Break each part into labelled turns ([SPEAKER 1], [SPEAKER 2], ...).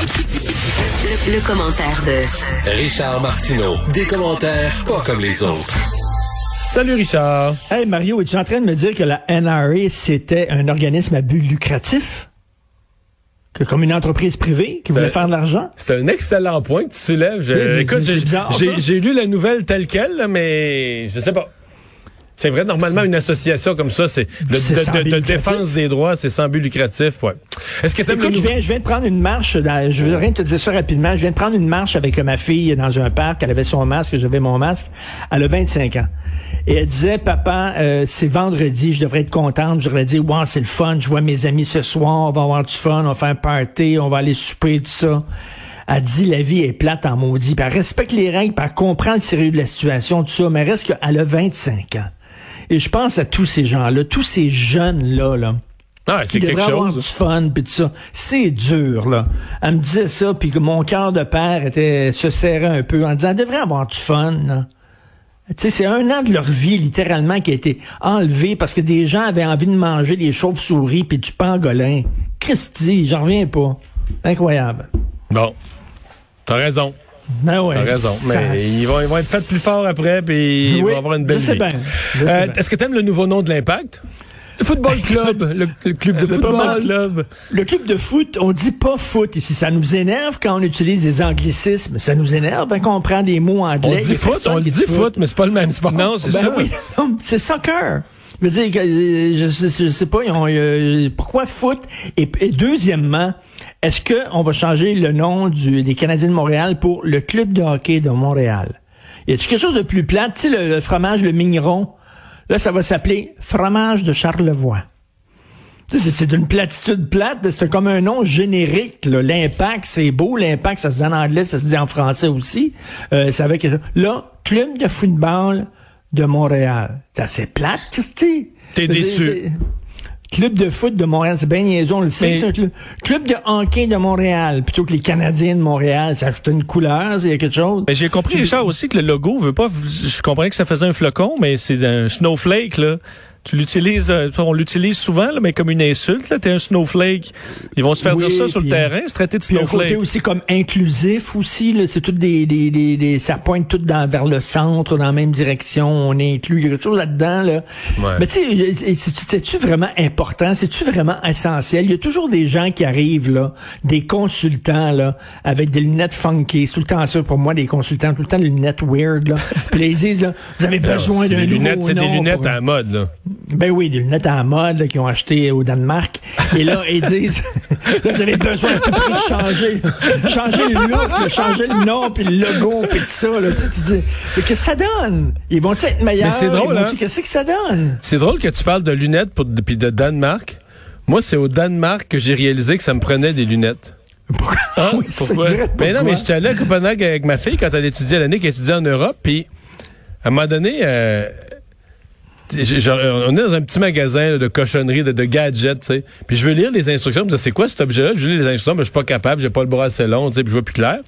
[SPEAKER 1] Le, commentaire de
[SPEAKER 2] Richard Martineau. Des commentaires pas comme les autres.
[SPEAKER 3] Salut Richard.
[SPEAKER 4] Hey Mario, es-tu en train de me dire que la NRA, c'était un organisme à but lucratif? Que comme une entreprise privée qui voulait
[SPEAKER 3] Ben,
[SPEAKER 4] faire de l'argent?
[SPEAKER 3] C'est un excellent point que tu soulèves. Je-
[SPEAKER 4] Oui, j'ai-
[SPEAKER 3] écoute, lu la nouvelle telle quelle, mais je sais pas. C'est vrai, normalement, une association comme ça, c'est de, de- de- défense des droits, c'est sans but lucratif, ouais. Est-ce que
[SPEAKER 4] Écoute, je viens, je viens de prendre une marche, dans- je veux rien te dire ça rapidement, je viens de prendre une marche avec ma fille dans un parc, elle avait son masque, j'avais mon masque, elle a 25 ans. Et elle disait, papa, euh, c'est vendredi, je devrais être contente, je devrais dire, wow, c'est le fun, je vois mes amis ce soir, on va avoir du fun, on va faire un party, on va aller souper, tout ça. Elle dit, la vie est plate en maudit, elle respecte les règles, puis elle comprend le sérieux de la situation, tout ça, mais reste qu'elle a 25 ans. Et je pense à tous ces gens-là, tous ces jeunes-là, là
[SPEAKER 3] Ah, c'est quelque
[SPEAKER 4] devrait avoir du
[SPEAKER 3] chose.
[SPEAKER 4] fun puis tout ça. C'est dur là. Elle me disait ça puis que mon cœur de père était se serrait un peu en disant elle devrait avoir du fun. là. Tu sais, c'est un an de leur vie littéralement qui a été enlevé parce que des gens avaient envie de manger des chauves-souris puis du pangolin. Christy, j'en reviens pas. Incroyable.
[SPEAKER 3] Bon. T'as raison.
[SPEAKER 4] Ben ouais.
[SPEAKER 3] Raison.
[SPEAKER 4] ça-
[SPEAKER 3] Mais ils vont, ils vont être faits plus forts après, puis ils vont avoir une belle
[SPEAKER 4] je sais
[SPEAKER 3] vie.
[SPEAKER 4] bien,
[SPEAKER 3] Euh. Est-ce que t'aimes le nouveau nom de l'Impact? Le Football Club. le, le club de
[SPEAKER 4] Le
[SPEAKER 3] football club.
[SPEAKER 4] Le club de foot, on dit pas foot ici. Ça nous énerve quand on utilise des anglicismes. Ça nous énerve hein, quand on prend des mots anglais.
[SPEAKER 3] On dit foot, on dit foot, mais c'est pas le même sport.
[SPEAKER 5] Non, c'est
[SPEAKER 4] Ben
[SPEAKER 5] ça.
[SPEAKER 4] oui, c'est soccer. Je veux dire, euh, je, je sais pas, ils ont, euh, pourquoi foot? Et, et deuxièmement, est-ce que on va changer le nom du, des Canadiens de Montréal pour le Club de hockey de Montréal? Y a-tu quelque chose de plus plat? Tu sais, le, le fromage, le mignon, là, ça va s'appeler fromage de Charlevoix. C'est d'une platitude plate, c'est comme un nom générique. L'impact, c'est beau. L'impact, ça se dit en anglais, ça se dit en français aussi. Euh, c'est avec là, club de football de Montréal. C'est assez plate, Christy.
[SPEAKER 3] T'es déçu.
[SPEAKER 4] C'est- Club de foot de Montréal, c'est bien niaiseux, on le sait.
[SPEAKER 3] Mais-
[SPEAKER 4] c'est club. club de hockey de Montréal, plutôt que les Canadiens de Montréal. Ça ajoute une couleur, il y a quelque chose.
[SPEAKER 5] Mais j'ai compris, Richard, aussi que le logo veut pas. Je comprenais que ça faisait un flocon, mais c'est un snowflake, là. Tu l'utilises, euh, on l'utilise souvent, là, mais comme une insulte, là. T'es un snowflake. Ils vont se faire
[SPEAKER 4] Oui,
[SPEAKER 5] dire ça sur le
[SPEAKER 4] puis-
[SPEAKER 5] terrain, se traiter de
[SPEAKER 4] Puis un côté
[SPEAKER 5] snowflake.
[SPEAKER 4] aussi comme inclusif aussi, c'est tout des, des, des, des- ça pointe tout dans, vers le centre, dans la même direction, on est inclus, il y a quelque chose là-dedans, là.
[SPEAKER 3] Ouais.
[SPEAKER 4] Mais tu sais, c'est- c'est-tu vraiment important, c'est-tu vraiment essentiel? Il y a toujours des gens qui arrivent, là, des consultants, là, avec des lunettes funky, c'est tout le temps ça pour moi, des consultants, tout le temps des lunettes weird, là. Puis là, ils disent, là, vous avez besoin d'un nouveau
[SPEAKER 3] lunettes, c'est des lunettes
[SPEAKER 4] pour-
[SPEAKER 3] à la mode, là.
[SPEAKER 4] Ben oui, des lunettes à la mode qu'ils ont acheté au Danemark. Et là, ils disent, là, vous avez besoin à tout prix de changer, changer le look, changer le nom, puis le logo, puis tout ça. Là, tu sais, tu dis, mais qu'est-ce que ça donne? Ils vont-ils être meilleurs?
[SPEAKER 3] Mais c'est drôle, hein?
[SPEAKER 4] Qu'est-ce que ça donne?
[SPEAKER 3] C'est drôle que tu parles de lunettes pour, puis de Danemark. Moi, c'est au Danemark que j'ai réalisé que ça me prenait des lunettes. Hein?
[SPEAKER 4] Oui, c'est
[SPEAKER 3] Pourquoi?
[SPEAKER 4] vrai,
[SPEAKER 3] Mais non,
[SPEAKER 4] pourquoi?
[SPEAKER 3] mais j'étais allé à Copenhague avec ma fille quand elle étudiait l'année, qu'elle étudiait en Europe, puis à un moment donné, euh, on est dans un petit magasin là, de cochonneries, de, de gadgets, tu sais. Puis je veux lire les instructions, je me dis, c'est quoi cet objet-là? Je veux lire les instructions, mais je suis pas capable, j'ai pas le bras assez long, tu sais, puis je vois plus clair.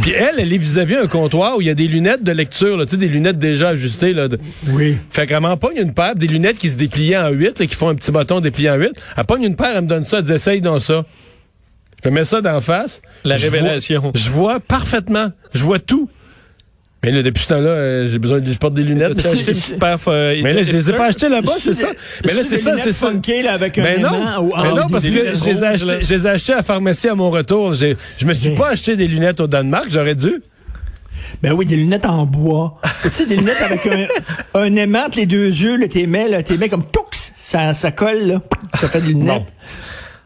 [SPEAKER 3] Puis elle, elle est vis-à-vis un comptoir où il y a des lunettes de lecture, là, tu sais, des lunettes déjà ajustées, là. de-
[SPEAKER 4] Oui.
[SPEAKER 3] fait qu'elle m'en pogne une paire, des lunettes qui se dépliaient en 8, là, qui font un petit bâton déplié en 8. Elle pogne une paire, elle me donne ça, elle dit essaye donc ça. Je me mets ça d'en face.
[SPEAKER 5] La
[SPEAKER 3] Je
[SPEAKER 5] révélation.
[SPEAKER 3] vois- je vois parfaitement. Je vois tout. Mais là, depuis ce temps-là, euh, j'ai besoin de je porte des lunettes. Mais
[SPEAKER 5] acheté une paire, euh,
[SPEAKER 3] mais là, je les ai pas achetées là-bas, c'est ça. Mais là,
[SPEAKER 4] c'est
[SPEAKER 3] ça, c'est ça.
[SPEAKER 4] là, avec un
[SPEAKER 3] Mais non,
[SPEAKER 4] ou-
[SPEAKER 3] mais non parce que je les, ai je les achetés à la pharmacie à mon retour. Je me suis pas acheté des lunettes au Danemark, j'aurais dû.
[SPEAKER 4] Ben oui, des lunettes en bois. tu sais, des lunettes avec un, un aimant entre les deux yeux, là, t'es mets, là, t'es mets comme toux, ça, ça colle, là. Ça fait des lunettes.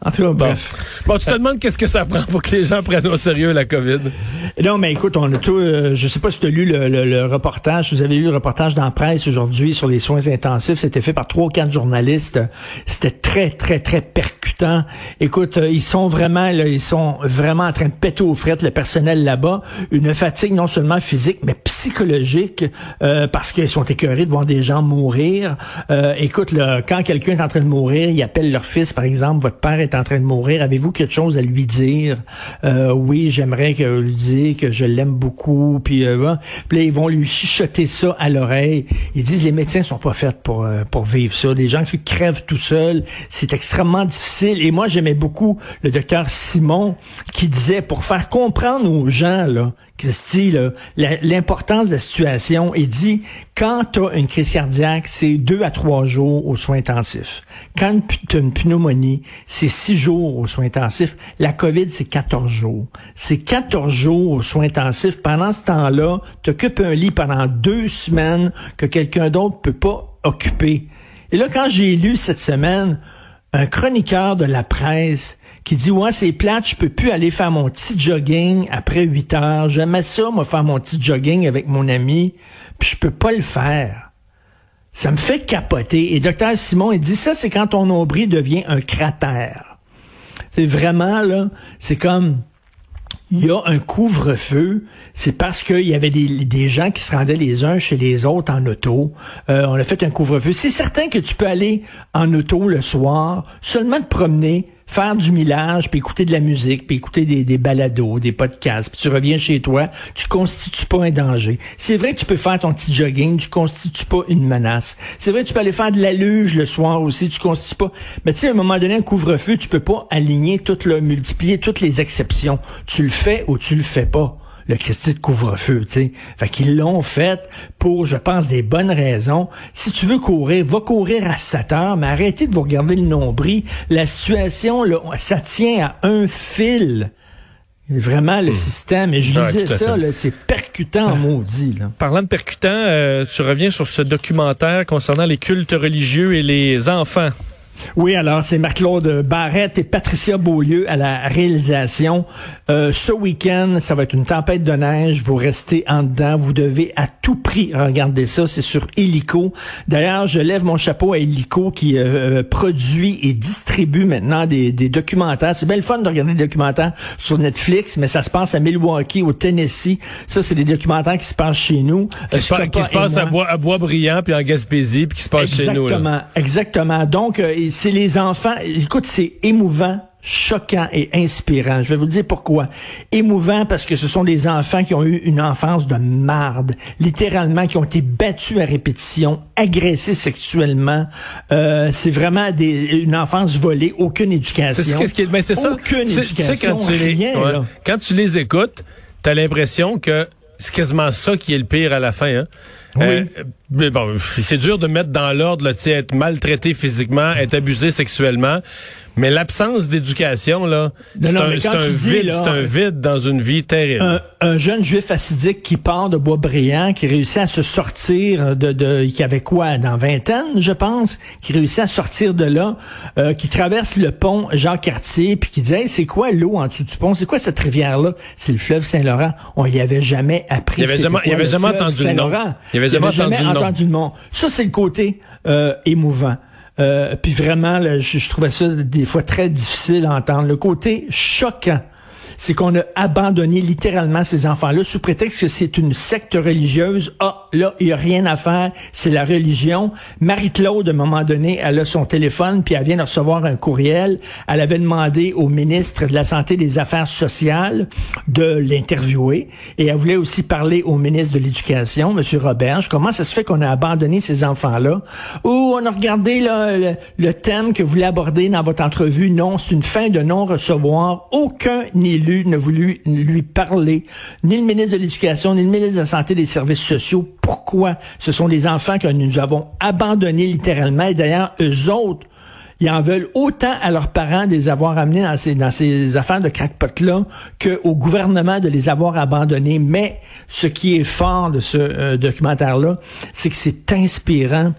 [SPEAKER 4] En tout cas, bref.
[SPEAKER 3] Bon, tu te demandes qu'est-ce que ça prend pour que les gens prennent au sérieux la COVID?
[SPEAKER 4] Non, mais écoute, on a tout. euh, je sais pas si tu as lu le, le- le reportage. Vous avez lu le reportage dans la presse aujourd'hui sur les soins intensifs. C'était fait par trois ou quatre journalistes. C'était très, très, très Écoute, euh, ils sont vraiment, là, ils sont vraiment en train de péter aux frettes le personnel là-bas. Une fatigue non seulement physique, mais psychologique, euh, parce qu'ils sont écœurés de voir des gens mourir. Euh, écoute, là, quand quelqu'un est en train de mourir, ils appellent leur fils, par exemple, votre père est en train de mourir. Avez-vous quelque chose à lui dire? Oui, j'aimerais que lui dise que je l'aime beaucoup. Puis, là, ils vont lui chuchoter ça à l'oreille. Ils disent les médecins sont pas faits pour pour vivre ça. Les gens qui crèvent tout seuls, c'est extrêmement Et moi, j'aimais beaucoup le docteur Simon qui disait pour faire comprendre aux gens là Christy, l'importance de la situation, il dit, quand tu as une crise cardiaque, c'est deux à trois jours aux soins intensifs. Quand tu as une pneumonie, c'est six jours aux soins intensifs. La COVID, c'est 14 jours. C'est 14 jours aux soins intensifs. Pendant ce temps-là, tu occupes un lit pendant deux semaines que quelqu'un d'autre peut pas occuper. Et là, quand j'ai lu cette semaine, un chroniqueur de la presse qui dit ouais c'est plate, je peux plus aller faire mon petit jogging après 8 heures. J'aimais ça moi faire mon petit jogging avec mon ami, puis je peux pas le faire. Ça me fait capoter. Et docteur Simon, il dit ça, c'est quand ton nombril devient un cratère. C'est vraiment là, c'est comme il y a un couvre-feu, c'est parce qu'il y avait des, gens qui se rendaient les uns chez les autres en auto. Euh, on a fait un couvre-feu. C'est certain que tu peux aller en auto le soir, seulement te promener, faire du millage, puis écouter de la musique, puis écouter des, des balados, des podcasts, puis tu reviens chez toi, tu constitues pas un danger. C'est vrai que tu peux faire ton petit jogging, tu constitues pas une menace. C'est vrai que tu peux aller faire de la luge le soir aussi, tu constitues pas. Mais tu sais, à un moment donné, un couvre-feu, tu peux pas aligner tout le, multiplier toutes les exceptions. Tu le fais ou tu le fais pas le Christi de couvre-feu, tu sais. Fait qu'ils l'ont fait pour, je pense, des bonnes raisons. Si tu veux courir, va courir à 7 heures, mais arrêtez de vous regarder le nombril. La situation, là, ça tient à un fil. Vraiment, le hmm. système. Et je disais ça, c'est percutant, maudit. Là.
[SPEAKER 5] Parlant de percutant, euh, tu reviens sur ce documentaire concernant les cultes religieux et les enfants.
[SPEAKER 4] Oui, alors c'est Marc-Claude Barrette et Patricia Beaulieu à la réalisation. Euh, ce week-end, ça va être une tempête de neige. Vous restez en dedans. Vous devez à tout prix regarder ça. C'est sur Helico. D'ailleurs, je lève mon chapeau à Helico qui euh, euh, produit et distribue maintenant des, documentaires. C'est bien le fun de regarder des documentaires sur Netflix, mais ça se passe à Milwaukee, au Tennessee. Ça, c'est des documentaires qui se passent chez nous.
[SPEAKER 3] Qui, se, passent à, Bois, à Boisbriand puis en Gaspésie puis qui se passent chez nous.
[SPEAKER 4] Exactement, exactement. Donc, c'est les enfants. Écoute, c'est émouvant choquant et inspirant. Je vais vous dire pourquoi. Émouvant parce que ce sont des enfants qui ont eu une enfance de marde, littéralement, qui ont été battus à répétition, agressés sexuellement. Euh, c'est vraiment des, une enfance volée, aucune éducation.
[SPEAKER 3] C'est ce qui mais c'est ça.
[SPEAKER 4] Aucune éducation, quand tu les,
[SPEAKER 3] quand tu les écoutes, t'as l'impression que c'est quasiment ça qui est le pire à la fin. Hein?
[SPEAKER 4] Oui. Euh,
[SPEAKER 3] mais bon, c'est dur de mettre dans l'ordre, être maltraité physiquement, être abusé sexuellement. Mais l'absence d'éducation, là, c'est un, vide, c'est un vide dans une vie terrible.
[SPEAKER 4] Un, jeune juif assidique qui part de Boisbriand, qui réussit à se sortir de, de qui avait quoi, dans vingtaine, je pense, qui réussit à sortir de là, euh, qui traverse le pont Jean-Cartier, puis qui dit, hey, c'est quoi l'eau en dessous du pont? C'est quoi cette rivière-là? C'est le fleuve Saint-Laurent. On y avait jamais appris.
[SPEAKER 3] Il avait jamais, il avait jamais entendu le nom.
[SPEAKER 4] Il avait jamais, entendu, le nom. Ça, c'est le côté euh, émouvant. Euh, puis vraiment, je, je, trouvais ça des fois très difficile à entendre. Le côté choquant c'est qu'on a abandonné littéralement ces enfants-là sous prétexte que c'est une secte religieuse. Ah, là, il n'y a rien à faire, c'est la religion. Marie-Claude, à un moment donné, elle a son téléphone, puis elle vient de recevoir un courriel. Elle avait demandé au ministre de la Santé et des Affaires sociales de l'interviewer, et elle voulait aussi parler au ministre de l'Éducation, M. Roberge. Comment ça se fait qu'on a abandonné ces enfants-là? Ou on a regardé le, le thème que vous voulez aborder dans votre entrevue. Non, c'est une fin de non-recevoir. Aucun élu ne voulu lui parler, ni le ministre de l'Éducation, ni le ministre de la Santé et des Services sociaux. Pourquoi? Ce sont des enfants que nous avons abandonnés littéralement. Et d'ailleurs, eux autres, ils en veulent autant à leurs parents de les avoir amenés dans ces, dans ces affaires de crackpot-là qu'au gouvernement de les avoir abandonnés. Mais ce qui est fort de ce euh, documentaire-là, c'est que c'est inspirant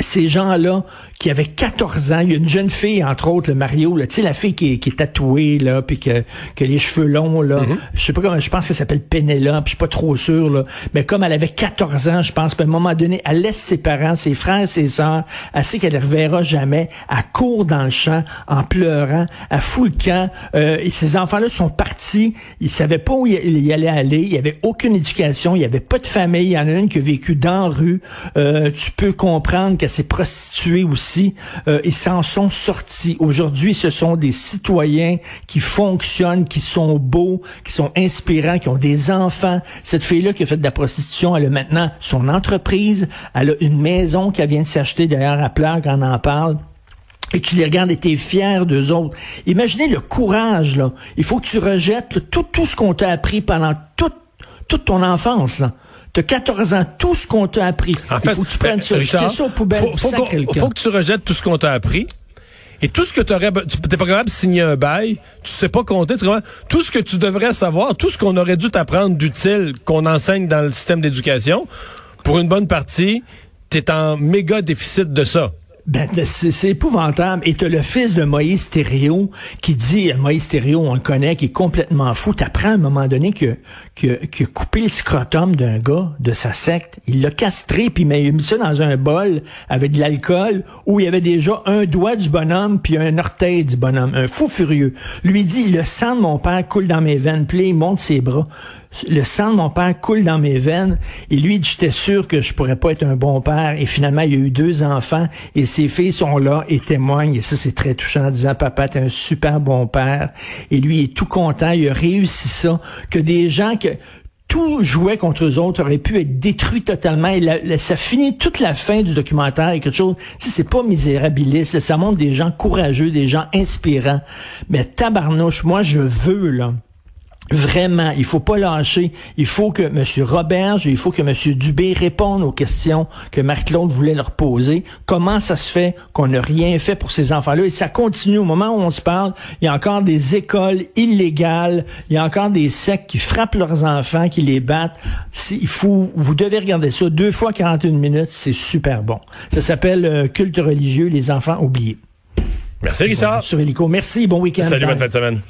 [SPEAKER 4] ces gens-là qui avaient 14 ans, il y a une jeune fille, entre autres, le Mario, tu sais, la fille qui est, qui est tatouée, là, puis que, que les cheveux longs, là, mm-hmm. je sais pas comment, je pense qu'elle s'appelle Pénélope, je suis pas trop sûr, là, mais comme elle avait 14 ans, je pense, à un moment donné, elle laisse ses parents, ses frères, ses sœurs, elle sait qu'elle les reverra jamais, elle court dans le champ en pleurant, elle fout le camp, euh, et ces enfants-là sont partis, ils savaient pas où ils allaient aller, il y avait aucune éducation, il y avait pas de famille, il y en a une qui a vécu dans la rue, euh, tu peux comprendre qu'elle s'est prostituée aussi aussi. Euh, ils s'en sont sortis. Aujourd'hui, ce sont des citoyens qui fonctionnent, qui sont beaux, qui sont inspirants, qui ont des enfants. Cette fille-là qui a fait de la prostitution, elle a maintenant son entreprise, elle a une maison qu'elle vient de s'acheter d'ailleurs à quand on en parle et tu les regardes et t'es fier d'eux autres. Imaginez le courage, là. Il faut que tu rejettes tout, ce qu'on t'a appris pendant toute, toute ton enfance. T'as 14 ans, tout ce qu'on t'a appris.
[SPEAKER 3] En fait,
[SPEAKER 4] Il faut que tu prennes ça,
[SPEAKER 3] Richard,
[SPEAKER 4] ça aux poubelles,
[SPEAKER 3] faut, que tu rejettes tout ce qu'on t'a appris. Et tout ce que tu aurais, tu t'es pas capable de signer un bail, tu sais pas compter, tu tout ce que tu devrais savoir, tout ce qu'on aurait dû t'apprendre d'utile qu'on enseigne dans le système d'éducation, pour une bonne partie, t'es en méga déficit de ça.
[SPEAKER 4] Ben, c'est épouvantable. Et t'as le fils de Moïse Thériault qui dit, Moïse Thériault, on le connaît, qui est complètement fou. T'apprends à un moment donné que, que, que coupé le scrotum d'un gars de sa secte, il l'a castré puis il a mis ça dans un bol avec de l'alcool où il y avait déjà un doigt du bonhomme puis un orteil du bonhomme. Un fou furieux. Lui dit, le sang de mon père coule dans mes veines. Puis il monte ses bras. Le sang de mon père coule dans mes veines. Et lui, j'étais sûr que je pourrais pas être un bon père. Et finalement, il y a eu deux enfants. Et ses filles sont là et témoignent. Et ça, c'est très touchant en disant, papa, t'es un super bon père. Et lui, il est tout content. Il a réussi ça. Que des gens que tout jouait contre eux autres auraient pu être détruits totalement. Et ça finit toute la fin du documentaire avec quelque chose. Tu sais, c'est pas misérabiliste. Ça montre des gens courageux, des gens inspirants. Mais tabarnouche, moi, je veux, là. Vraiment, il faut pas lâcher. Il faut que M. Roberge, il faut que M. Dubé répondent aux questions que Marc-Claude voulait leur poser. Comment ça se fait qu'on n'a rien fait pour ces enfants-là? Et ça continue. Au moment où on se parle, il y a encore des écoles illégales. Il y a encore des sectes qui frappent leurs enfants, qui les battent. Il faut, vous devez regarder ça. Deux fois 41 minutes, c'est super bon. Ça s'appelle euh, Culte religieux, les enfants oubliés.
[SPEAKER 3] Merci, Richard.
[SPEAKER 4] Sur Hélico. Merci, bon week-end.
[SPEAKER 3] Salut,
[SPEAKER 4] Bye.
[SPEAKER 3] bonne fin de semaine.